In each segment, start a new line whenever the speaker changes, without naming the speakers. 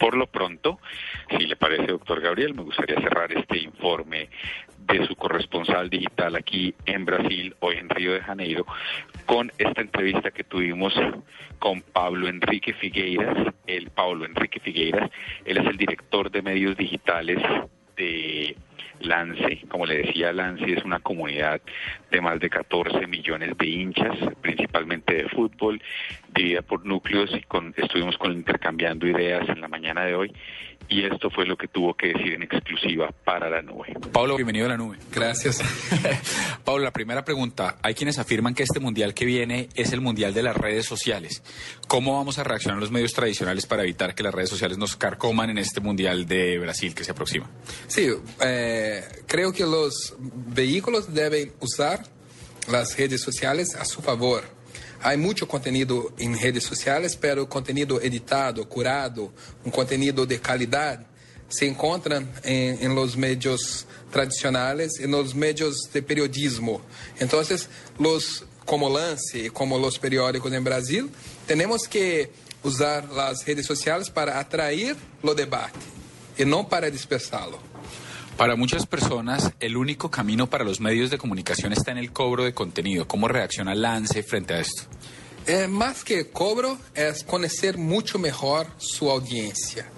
Por lo pronto, si le parece, doctor Gabriel, me gustaría cerrar este informe de su corresponsal digital aquí en Brasil, hoy en Río de Janeiro, con esta entrevista que tuvimos con Pablo Enrique Figueiras. El Pablo Enrique Figueiras, él es el director de medios digitales de Lance, como le decía, Lance es una comunidad de más de 14 millones de hinchas, principalmente de fútbol, dividida por núcleos y con, estuvimos con intercambiando ideas en la mañana de hoy y esto fue lo que tuvo que decir en exclusiva para la nube.
Pablo, bienvenido a la nube.
Gracias.
Pablo, la primera pregunta. Hay quienes afirman que este mundial que viene es el mundial de las redes sociales. ¿Cómo vamos a reaccionar los medios tradicionales para evitar que las redes sociales nos carcoman en este mundial de Brasil que se aproxima?
Sí, eh, creo que los vehículos deben usar las redes sociales a su favor. Há muito conteúdo em redes sociais, pero conteúdo editado, curado, um conteúdo de qualidade, se encontra em, em los medios tradicionais e nos medios de periodismo. Então, los como Lance e como os periódicos em Brasil, temos que usar as redes sociais para atrair o debate e não para dispersá-lo.
Para muchas personas, el único camino para los medios de comunicación está en el cobro de contenido. ¿Cómo reacciona Lance frente a esto?
Eh, más que cobro, es conocer mucho mejor su audiencia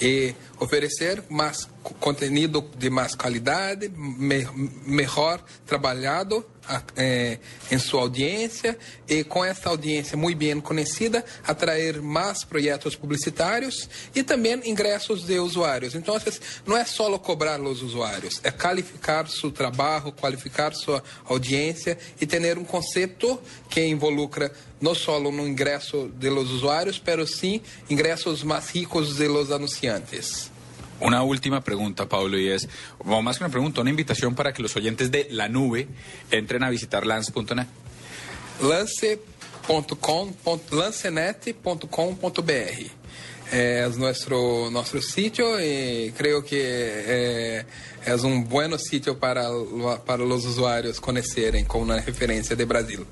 y oferecer más contenido de mais qualidade, me, melhor trabalhado eh, em sua audiência e com essa audiência muito bem conhecida, atrair mais projetos publicitários e também ingressos de usuários. Então, não é só cobrar os usuários, é qualificar seu trabalho, qualificar sua audiência e ter um conceito que involucra não só no ingresso de los usuários, mas sim ingressos mais ricos de los anunciantes.
Una última pregunta, Pablo, y es, o más que una pregunta, una invitación para que los oyentes de La Nube entren a visitar lance.net.
Lance.com, lancenet.com.br es nuestro, nuestro sitio y creo que eh, es un buen sitio para, para los usuarios conocerem como una referencia de Brasil.